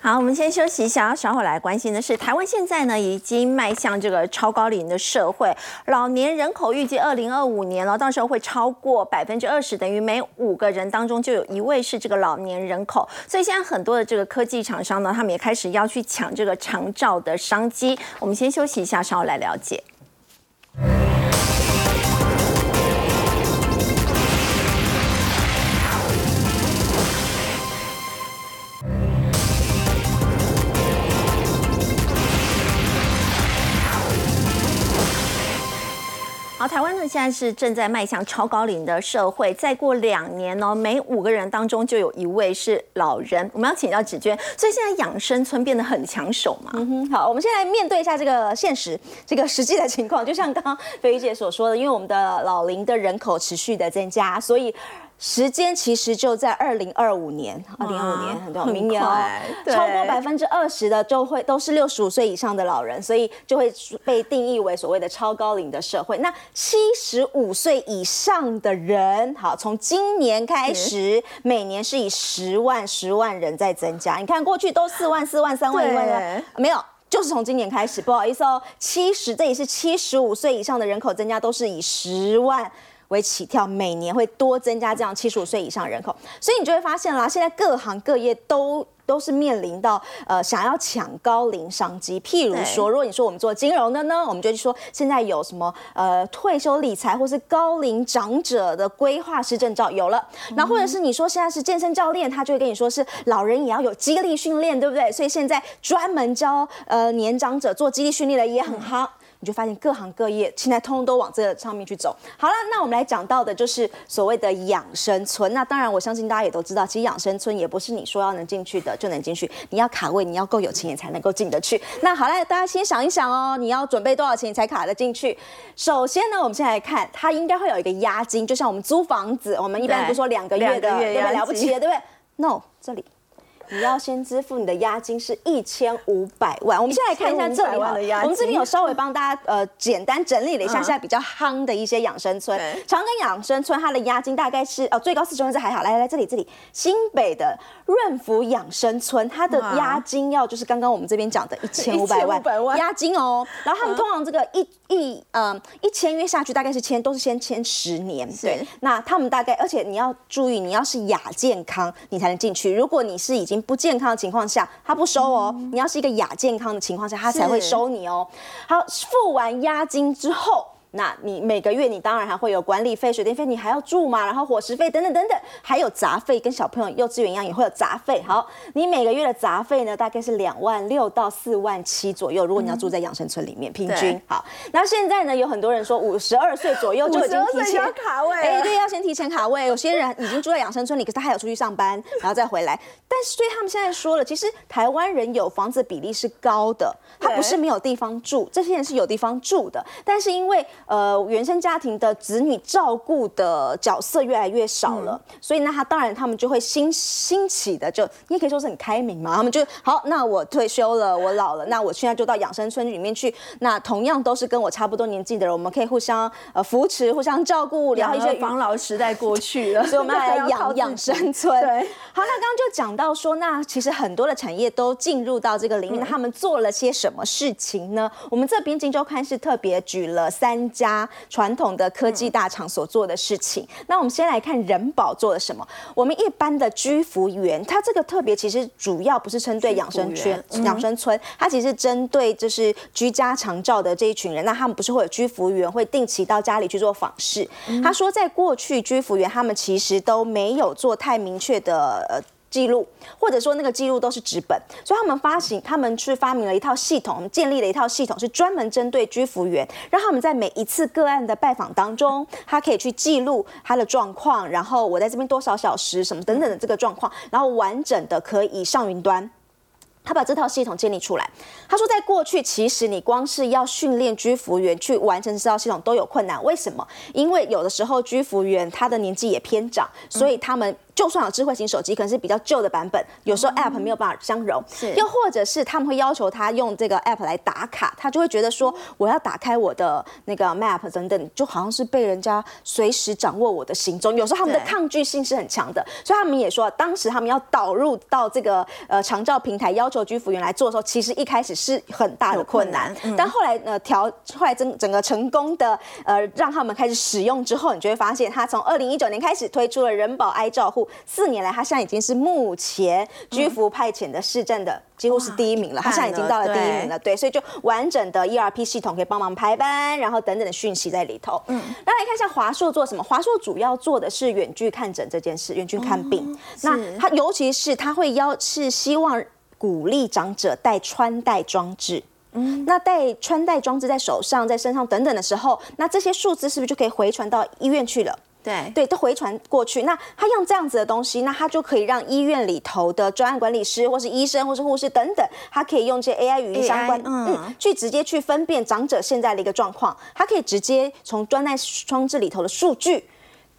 好，我们先休息一下，稍后来关心的是，台湾现在呢已经迈向这个超高龄的社会，老年人口预计二零二五年了，到时候会超过百分之二十，等于每五个人当中就有一位是这个老年人口。所以现在很多的这个科技厂商呢，他们也开始要去抢这个长照的商机。我们先休息一下，稍后来了解。好，台湾呢现在是正在迈向超高龄的社会，再过两年呢，每五个人当中就有一位是老人。我们要请教芷娟，所以现在养生村变得很抢手嘛？嗯哼，好，我们先来面对一下这个现实，这个实际的情况。就像刚刚菲姐所说的，因为我们的老龄的人口持续的增加，所以。时间其实就在二零二五年，二零二五年很多，明年哦，超过百分之二十的就会都是六十五岁以上的老人，所以就会被定义为所谓的超高龄的社会。那七十五岁以上的人，好，从今年开始，每年是以十万、十万人在增加。你看过去都四万、四万、三万、一万，没有，就是从今年开始，不好意思哦，七十这里是七十五岁以上的人口增加都是以十万。为起跳，每年会多增加这样七十五岁以上人口，所以你就会发现啦，现在各行各业都都是面临到呃想要抢高龄商机。譬如说，如果你说我们做金融的呢，我们就说现在有什么呃退休理财或是高龄长者的规划师证照有了，那或者是你说现在是健身教练，他就会跟你说是老人也要有激励训练，对不对？所以现在专门教呃年长者做激励训练的也很夯。你就发现各行各业现在通通都往这个上面去走。好了，那我们来讲到的就是所谓的养生村。那当然，我相信大家也都知道，其实养生村也不是你说要能进去的就能进去，你要卡位，你要够有钱也才能够进得去。那好了，大家先想一想哦，你要准备多少钱才卡得进去？首先呢，我们先来看，它应该会有一个押金，就像我们租房子，我们一般不说两个月的，对不对？了不起，对不对？No，这里。你要先支付你的押金是一千五百万。我们先来看一下这里哈，我们这边有稍微帮大家呃简单整理了一下现在比较夯的一些养生村。长庚养生村它的押金大概是哦最高四十万，这还好。来来这里这里，新北的润福养生村，它的押金要就是刚刚我们这边讲的一千五百万押金哦。然后他们通常这个一一嗯一签约下去大概是签都是先签十年，对。那他们大概而且你要注意，你要是亚健康你才能进去。如果你是已经不健康的情况下，他不收哦。你要是一个亚健康的情况下，他才会收你哦。好，付完押金之后。那你每个月你当然还会有管理费、水电费，你还要住嘛，然后伙食费等等等等，还有杂费，跟小朋友幼稚园一样也会有杂费。好，你每个月的杂费呢，大概是两万六到四万七左右。如果你要住在养生村里面，平均好。那现在呢，有很多人说五十二岁左右就已经提前卡位，哎，对，要先提前卡位。有些人已经住在养生村里，可是他还有出去上班，然后再回来。但是所以他们现在说了，其实台湾人有房子比例是高的，他不是没有地方住，这些人是有地方住的，但是因为呃原生家庭的子女照顾的角色越来越少了，所以那他当然他们就会兴兴起的，就你也可以说是很开明嘛。他们就好，那我退休了，我老了，那我现在就到养生村里面去。那同样都是跟我差不多年纪的人，我们可以互相呃扶持，互相照顾。然后一些防老时代过去了，所以我们来养养生村。对，好，那刚刚就讲到说，那其实很多的产业都进入到这个领域，那他们做了些什么事情呢？我们这边《金周刊》是特别举了三家。传统的科技大厂所做的事情，那我们先来看人保做了什么。我们一般的居服员，他这个特别其实主要不是针对养生圈、养生村，他其实针对就是居家长照的这一群人。那他们不是会有居服员会定期到家里去做访视？他说，在过去居服员他们其实都没有做太明确的呃。记录，或者说那个记录都是纸本，所以他们发行，他们去发明了一套系统，建立了一套系统，是专门针对居服员，让他们在每一次个案的拜访当中，他可以去记录他的状况，然后我在这边多少小时，什么等等的这个状况，然后完整的可以上云端。他把这套系统建立出来。他说，在过去，其实你光是要训练居服员去完成这套系统都有困难。为什么？因为有的时候居服员他的年纪也偏长，所以他们就算有智慧型手机，可能是比较旧的版本，有时候 App 没有办法相容。又或者是他们会要求他用这个 App 来打卡，他就会觉得说，我要打开我的那个 Map 等等，就好像是被人家随时掌握我的行踪。有时候他们的抗拒性是很强的，所以他们也说，当时他们要导入到这个呃长照平台要。求居服员来做的时候，其实一开始是很大的困难，但后来呃调，后来整整个成功的呃让他们开始使用之后，你就会发现，他从二零一九年开始推出了人保 i 照护，四年来他现在已经是目前居服派遣的市政的几乎是第一名了，他现在已经到了第一名了，对，所以就完整的 ERP 系统可以帮忙排班，然后等等的讯息在里头。嗯，那来看一下华硕做什么？华硕主要做的是远距看诊这件事，远距看病。那他尤其是他会邀是希望。鼓励长者带穿戴装置，嗯，那戴穿戴装置在手上、在身上等等的时候，那这些数字是不是就可以回传到医院去了？对对，都回传过去。那他用这样子的东西，那他就可以让医院里头的专案管理师，或是医生，或是护士等等，他可以用这些 AI 语音相关 AI 嗯嗯，去直接去分辨长者现在的一个状况。他可以直接从专案装置里头的数据。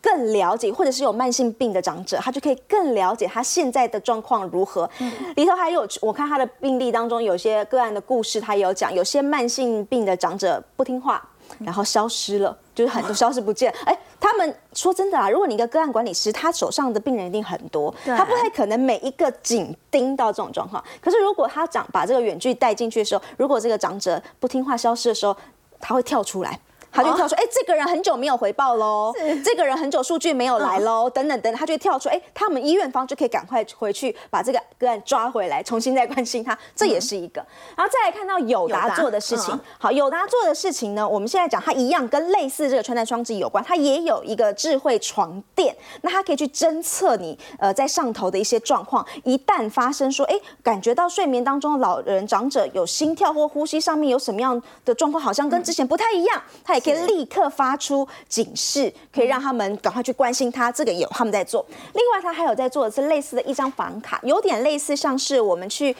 更了解，或者是有慢性病的长者，他就可以更了解他现在的状况如何。里头还有，我看他的病例当中有些个案的故事，他也有讲，有些慢性病的长者不听话，然后消失了，就是很多消失不见。哎，他们说真的啊，如果你一个个案管理师，他手上的病人一定很多，他不太可能每一个紧盯到这种状况。可是如果他长把这个远距带进去的时候，如果这个长者不听话消失的时候，他会跳出来。他就跳出，哎、这个人很久没有回报喽，这个人很久数据没有来喽，等等等等，他就会跳出，哎、他们医院方就可以赶快回去把这个个案抓回来，重新再关心他，这也是一个。然后再来看到友达做的事情嗯，好，友达做的事情呢，我们现在讲它一样跟类似这个穿戴装置有关，它也有一个智慧床垫，那它可以去侦测你呃在上头的一些状况，一旦发生说，哎，感觉到睡眠当中的老人长者有心跳或呼吸上面有什么样的状况，好像跟之前不太一样，它也可以立刻发出警示，可以让他们赶快去关心他，这个有他们在做。另外，他还有在做的是类似的一张房卡，有点类似像是我们去。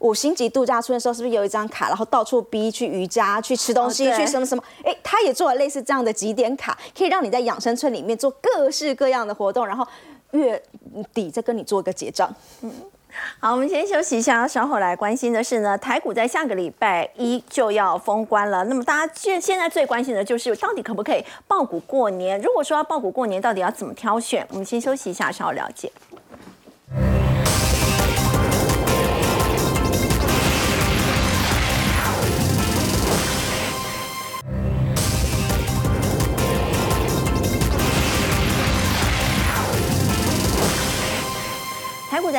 五星级度假村的时候，是不是有一张卡，然后到处逼去瑜伽、去吃东西、去什么什么？哎，他也做了类似这样的几点卡，可以让你在养生村里面做各式各样的活动，然后月底再跟你做一个结账。好，我们先休息一下，稍后来关心的是呢，台股在下个礼拜一就要封关了。那么大家现现在最关心的就是到底可不可以爆股过年？如果说要爆股过年，到底要怎么挑选？我们先休息一下，稍后了解。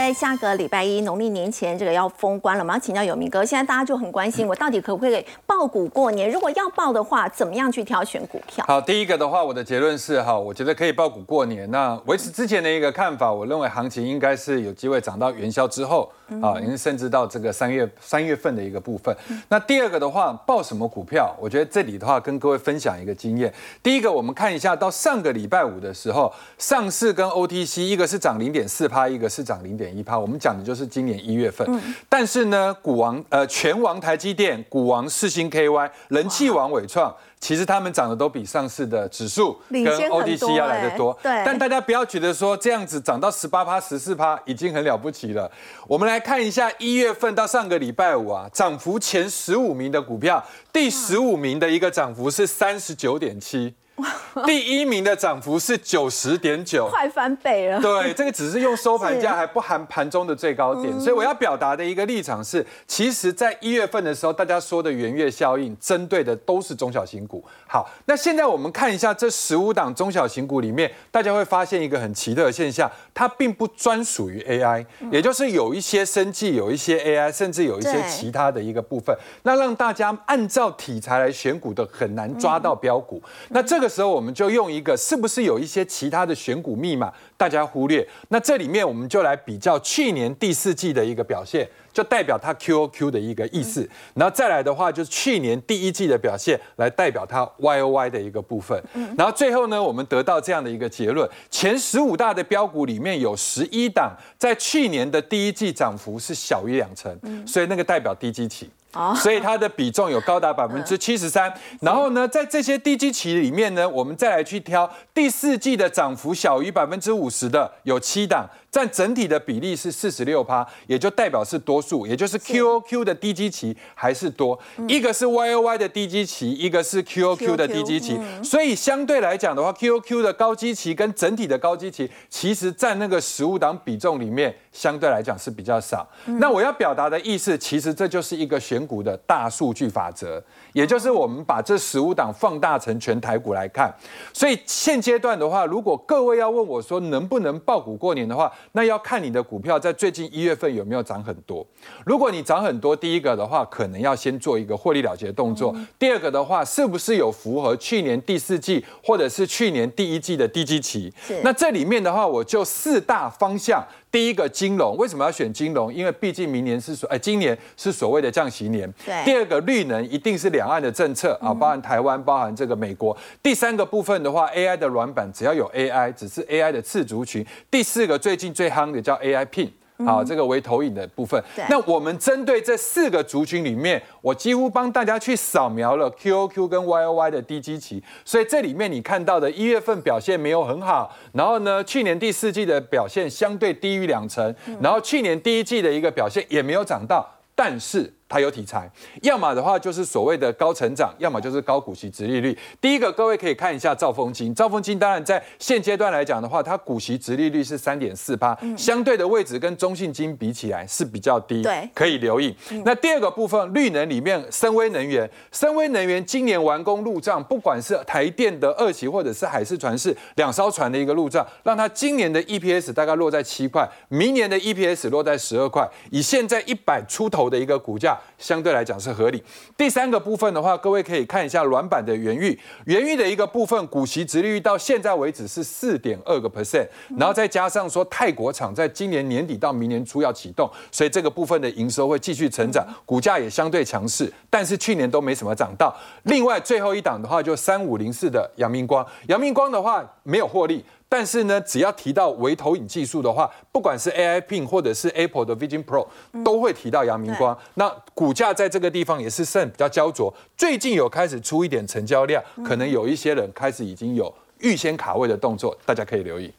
在下个礼拜一农历年前这个要封关了我们要？请教有明哥，现在大家就很关心，我到底可不可以爆股过年？如果要爆的话，怎么样去挑选股票？好，第一个的话，我的结论是哈，我觉得可以爆股过年。那维持之前的一个看法，我认为行情应该是有机会涨到元宵之后啊，因为甚至到这个三月三月份的一个部分。那第二个的话，报什么股票？我觉得这里的话跟各位分享一个经验。第一个，我们看一下到上个礼拜五的时候，上市跟 OTC 一个是涨零点四趴，一个是涨零点一趴。我们讲的就是今年一月份。但是呢，股王呃全王台积电、股王四星 KY、人气王伟创。其实他们涨的都比上市的指数跟领先很多 OTC 要来的多，但大家不要觉得说这样子涨到十八趴、十四趴已经很了不起了。我们来看一下一月份到上个礼拜五啊，涨幅前十五名的股票，第十五名的一个涨幅是三十九点七，第一名的涨幅是九十点九。快翻倍了。对，这个只是用收盘价，还不含盘中的最高点，所以我要表达的一个立场是，其实，在一月份的时候，大家说的元月效应，针对的都是中小型股。好，那现在我们看一下这十五档中小型股里面，大家会发现一个很奇特的现象，它并不专属于 AI，也就是有一些生技，有一些 AI，甚至有一些其他的一个部分，那让大家按照题材来选股的很难抓到标股。那这个时候我们就用一个是不是有一些其他的选股密码，大家忽略。那这里面我们就来比较去年第四季的一个表现。就代表它 QOQ 的一个意思，然后再来的话，就是去年第一季的表现来代表它 YOY 的一个部分。然后最后呢，我们得到这样的一个结论：前十五大的标股里面有十一档在去年的第一季涨幅是小于两成，所以那个代表低基期。所以它的比重有高达百分之七十三。然后呢，在这些低基期里面呢，我们再来去挑第四季的涨幅小于百分之五十的有七档，占整体的比例是四十六趴，也就代表是多数，也就是 QOQ 的低基期还是多。一个是 YOY 的低基期，一个是 QOQ 的低基期。所以相对来讲的话，QOQ 的高基期跟整体的高基期，其实占那个十五档比重里面，相对来讲是比较少。那我要表达的意思，其实这就是一个选股的大数据法则，也就是我们把这十五档放大成全台股来看。所以现阶段的话，如果各位要问我说能不能爆股过年的话，那要看你的股票在最近一月份有没有涨很多。如果你涨很多，第一个的话，可能要先做一个获利了结的动作；第二个的话，是不是有符合去年第四季或者是去年第一季的低基期？那这里面的话，我就四大方向。第第一个金融，为什么要选金融？因为毕竟明年是所，哎，今年是所谓的降息年。对。第二个绿能一定是两岸的政策啊，包含台湾，包含这个美国。第三个部分的话，AI 的软板只要有 AI，只是 AI 的次族群。第四个最近最夯的叫 AI Pin。好，这个为投影的部分。那我们针对这四个族群里面，我几乎帮大家去扫描了 QOQ 跟 YOY 的低基期。所以这里面你看到的一月份表现没有很好，然后呢，去年第四季的表现相对低于两成，然后去年第一季的一个表现也没有涨到，但是。它有题材，要么的话就是所谓的高成长，要么就是高股息、殖利率。第一个，各位可以看一下兆丰金。兆丰金当然在现阶段来讲的话，它股息、殖利率是三点四八，相对的位置跟中信金比起来是比较低，对，可以留意。那第二个部分，绿能里面，深威能源，深威能源今年完工入账，不管是台电的二期或者是海事船事两艘船的一个入账，让它今年的 EPS 大概落在七块，明年的 EPS 落在十二块，以现在一百出头的一个股价。相对来讲是合理。第三个部分的话，各位可以看一下软板的原域，原域的一个部分股息值率到现在为止是四点二个 percent，然后再加上说泰国厂在今年年底到明年初要启动，所以这个部分的营收会继续成长，股价也相对强势，但是去年都没什么涨到。另外最后一档的话就三五零四的阳明光，阳明光的话没有获利。但是呢，只要提到微投影技术的话，不管是 AI Pin 或者是 Apple 的 Vision Pro，都会提到阳明光。那股价在这个地方也是算比较焦灼，最近有开始出一点成交量，可能有一些人开始已经有预先卡位的动作，大家可以留意。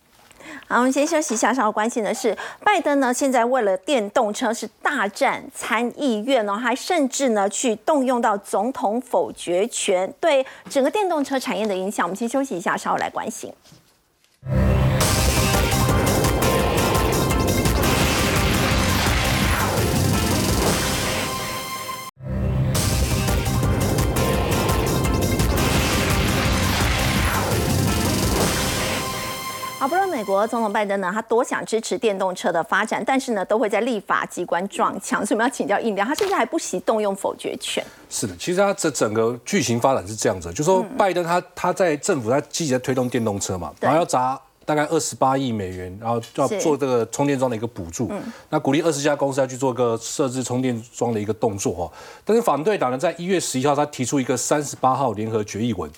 好，我们先休息一下。稍后关心的是，拜登呢现在为了电动车是大战参议院哦，还甚至呢去动用到总统否决权，对整个电动车产业的影响。我们先休息一下，稍后来关心。you 好，不论美国总统拜登呢，他多想支持电动车的发展，但是呢，都会在立法机关撞墙。所以我们要请教印标，他甚至还不惜动用否决权。是的，其实他这整个剧情发展是这样子，就说拜登他他在政府他积极在推动电动车嘛，然后要砸大概二十八亿美元，然后要做这个充电桩的一个补助，那鼓励二十家公司要去做个设置充电桩的一个动作哈。但是反对党呢，在一月十一号他提出一个三十八号联合决议文。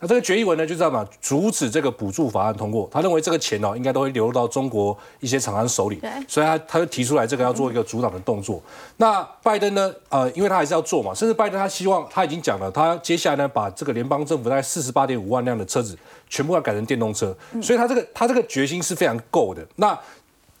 那这个决议文呢，就这样嘛，阻止这个补助法案通过。他认为这个钱哦，应该都会流入到中国一些厂商手里，所以他他就提出来这个要做一个阻挡的动作。那拜登呢，呃，因为他还是要做嘛，甚至拜登他希望他已经讲了，他接下来呢，把这个联邦政府大概四十八点五万辆的车子全部要改成电动车，所以他这个他这个决心是非常够的。那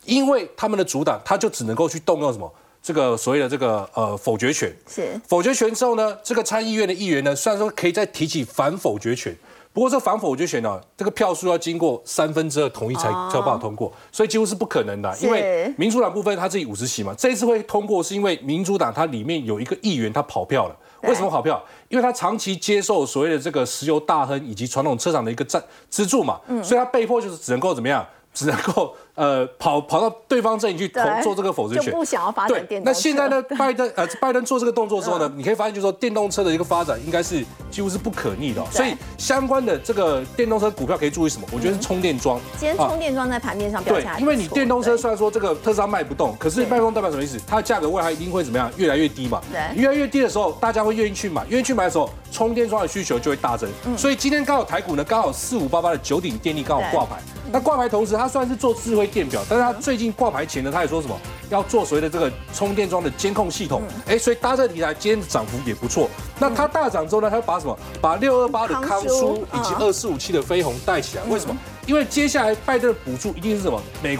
因为他们的阻挡，他就只能够去动用什么？这个所谓的这个呃否决权是否决权之后呢，这个参议院的议员呢，虽然说可以再提起反否决权，不过这反否决权呢，这个票数要经过三分之二同意才才有办法通过，所以几乎是不可能的。因为民主党部分他自己五十席嘛，这一次会通过是因为民主党它里面有一个议员他跑票了。为什么跑票？因为他长期接受所谓的这个石油大亨以及传统车厂的一个赞资助嘛，所以他被迫就是只能够怎么样？只能够呃跑跑到对方阵营去投做这个否决权，就不想要发展电动那现在呢，拜登呃拜登做这个动作之后呢，你可以发现就是说电动车的一个发展应该是几乎是不可逆的。所以相关的这个电动车股票可以注意什么？我觉得是充电桩。今天充电桩在盘面上表现因为你电动车虽然说这个特斯拉卖不动，可是卖不动代表什么意思？它的价格未来一定会怎么样？越来越低嘛。对。越来越低的时候，大家会愿意去买，愿意去买的时候，充电桩的需求就会大增。所以今天刚好台股呢，刚好四五八八的九鼎电力刚好挂牌。那挂牌同时，它虽然是做智慧电表，但是他最近挂牌前呢，他也说什么要做所谓的这个充电桩的监控系统。哎，所以搭这个题材，今天涨幅也不错。那它大涨之后呢，它把什么？把六二八的康舒以及二四五七的飞鸿带起来。为什么？因为接下来拜登的补助一定是什么？美国。